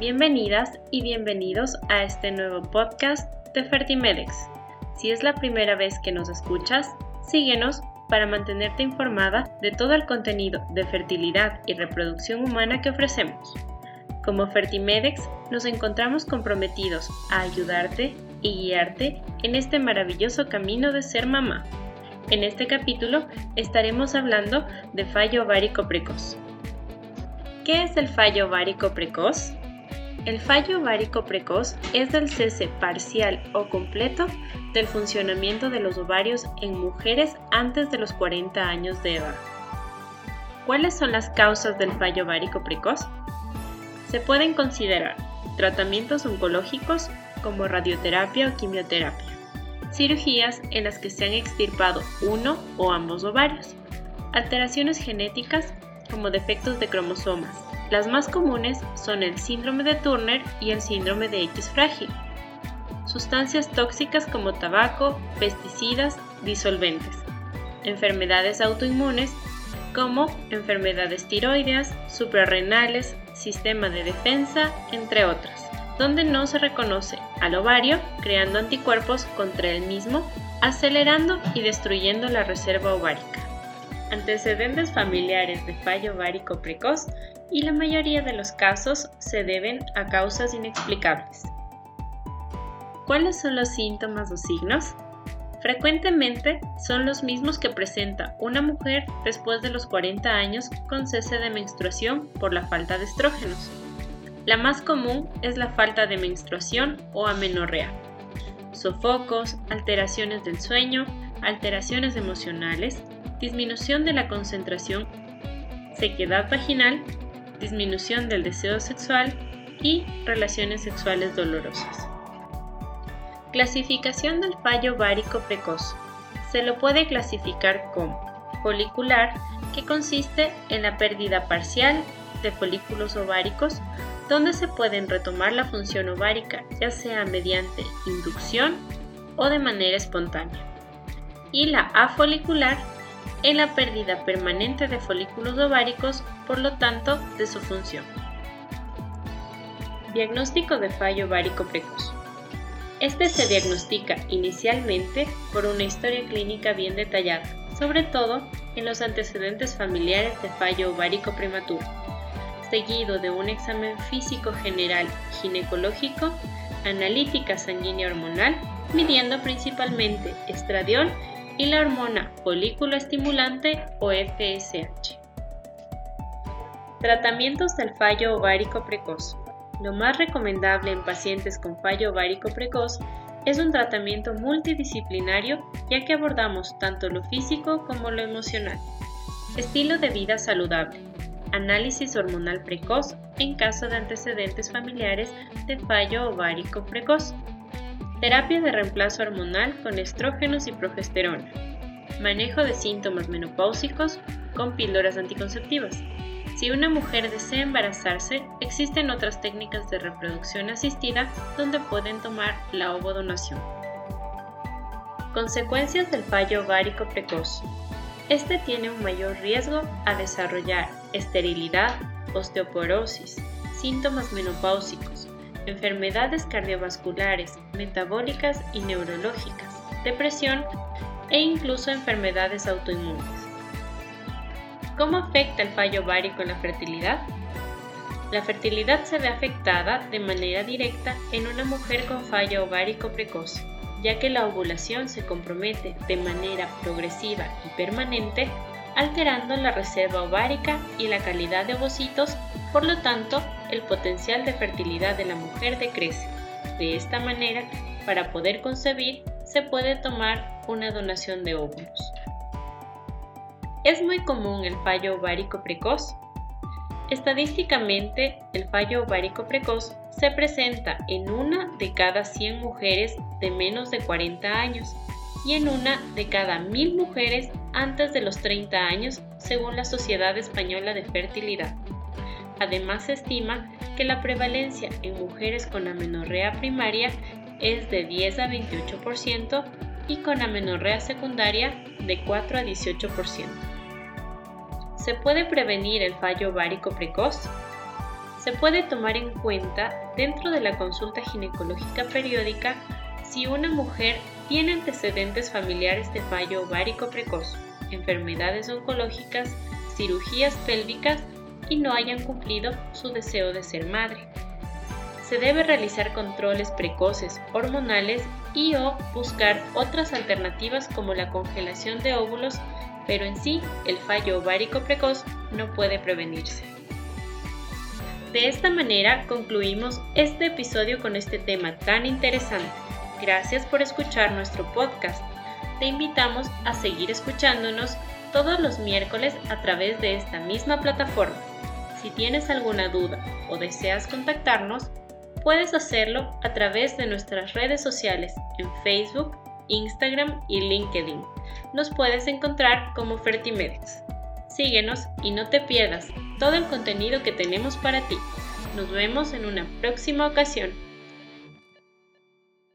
Bienvenidas y bienvenidos a este nuevo podcast de Fertimedex. Si es la primera vez que nos escuchas, síguenos para mantenerte informada de todo el contenido de fertilidad y reproducción humana que ofrecemos. Como Fertimedex nos encontramos comprometidos a ayudarte y guiarte en este maravilloso camino de ser mamá. En este capítulo estaremos hablando de fallo ovárico precoz. ¿Qué es el fallo ovárico precoz? El fallo ovárico precoz es el cese parcial o completo del funcionamiento de los ovarios en mujeres antes de los 40 años de edad. ¿Cuáles son las causas del fallo ovárico precoz? Se pueden considerar tratamientos oncológicos como radioterapia o quimioterapia, cirugías en las que se han extirpado uno o ambos ovarios, alteraciones genéticas como defectos de cromosomas. Las más comunes son el síndrome de Turner y el síndrome de X frágil. Sustancias tóxicas como tabaco, pesticidas, disolventes. Enfermedades autoinmunes como enfermedades tiroideas, suprarrenales, sistema de defensa, entre otras, donde no se reconoce al ovario creando anticuerpos contra el mismo, acelerando y destruyendo la reserva ovárica. Antecedentes familiares de fallo ovárico precoz y la mayoría de los casos se deben a causas inexplicables. ¿Cuáles son los síntomas o signos? Frecuentemente son los mismos que presenta una mujer después de los 40 años con cese de menstruación por la falta de estrógenos. La más común es la falta de menstruación o amenorrea. Sofocos, alteraciones del sueño, alteraciones emocionales, disminución de la concentración, sequedad vaginal, disminución del deseo sexual y relaciones sexuales dolorosas. Clasificación del fallo ovárico precoz. Se lo puede clasificar como folicular, que consiste en la pérdida parcial de folículos ováricos, donde se pueden retomar la función ovárica, ya sea mediante inducción o de manera espontánea. Y la afolicular, en la pérdida permanente de folículos ováricos, por lo tanto, de su función. Diagnóstico de fallo ovárico precoz. Este se diagnostica inicialmente por una historia clínica bien detallada, sobre todo en los antecedentes familiares de fallo ovárico prematuro, seguido de un examen físico general ginecológico, analítica sanguínea hormonal, midiendo principalmente estradiol y la hormona folículo estimulante o FSH. Tratamientos del fallo ovárico precoz. Lo más recomendable en pacientes con fallo ovárico precoz es un tratamiento multidisciplinario ya que abordamos tanto lo físico como lo emocional. Estilo de vida saludable. Análisis hormonal precoz en caso de antecedentes familiares de fallo ovárico precoz. Terapia de reemplazo hormonal con estrógenos y progesterona. Manejo de síntomas menopáusicos con píldoras anticonceptivas. Si una mujer desea embarazarse, existen otras técnicas de reproducción asistida donde pueden tomar la ovodonación. Consecuencias del fallo ovárico precoz. Este tiene un mayor riesgo a desarrollar esterilidad, osteoporosis, síntomas menopáusicos, enfermedades cardiovasculares, metabólicas y neurológicas, depresión e incluso enfermedades autoinmunes. ¿Cómo afecta el fallo ovárico en la fertilidad? La fertilidad se ve afectada de manera directa en una mujer con fallo ovárico precoz, ya que la ovulación se compromete de manera progresiva y permanente, alterando la reserva ovárica y la calidad de ovocitos, por lo tanto, el potencial de fertilidad de la mujer decrece. De esta manera, para poder concebir, se puede tomar una donación de óvulos. ¿Es muy común el fallo ovárico precoz? Estadísticamente, el fallo ovárico precoz se presenta en una de cada 100 mujeres de menos de 40 años y en una de cada 1000 mujeres antes de los 30 años, según la Sociedad Española de Fertilidad. Además, se estima que la prevalencia en mujeres con amenorrea primaria es de 10 a 28% y con amenorrea secundaria de 4 a 18%. ¿Se puede prevenir el fallo ovárico precoz? se puede tomar en cuenta dentro de la consulta ginecológica periódica si una mujer tiene antecedentes familiares de fallo ovárico precoz, enfermedades oncológicas, cirugías pélvicas y no hayan cumplido su deseo de ser madre. Se debe realizar controles precoces hormonales y o buscar otras alternativas como la congelación de óvulos, pero en sí el fallo ovárico precoz no puede prevenirse. De esta manera concluimos este episodio con este tema tan interesante. Gracias por escuchar nuestro podcast. Te invitamos a seguir escuchándonos todos los miércoles a través de esta misma plataforma. Si tienes alguna duda o deseas contactarnos, puedes hacerlo a través de nuestras redes sociales en Facebook, Instagram y LinkedIn. Nos puedes encontrar como Fertimedex. Síguenos y no te pierdas todo el contenido que tenemos para ti. Nos vemos en una próxima ocasión.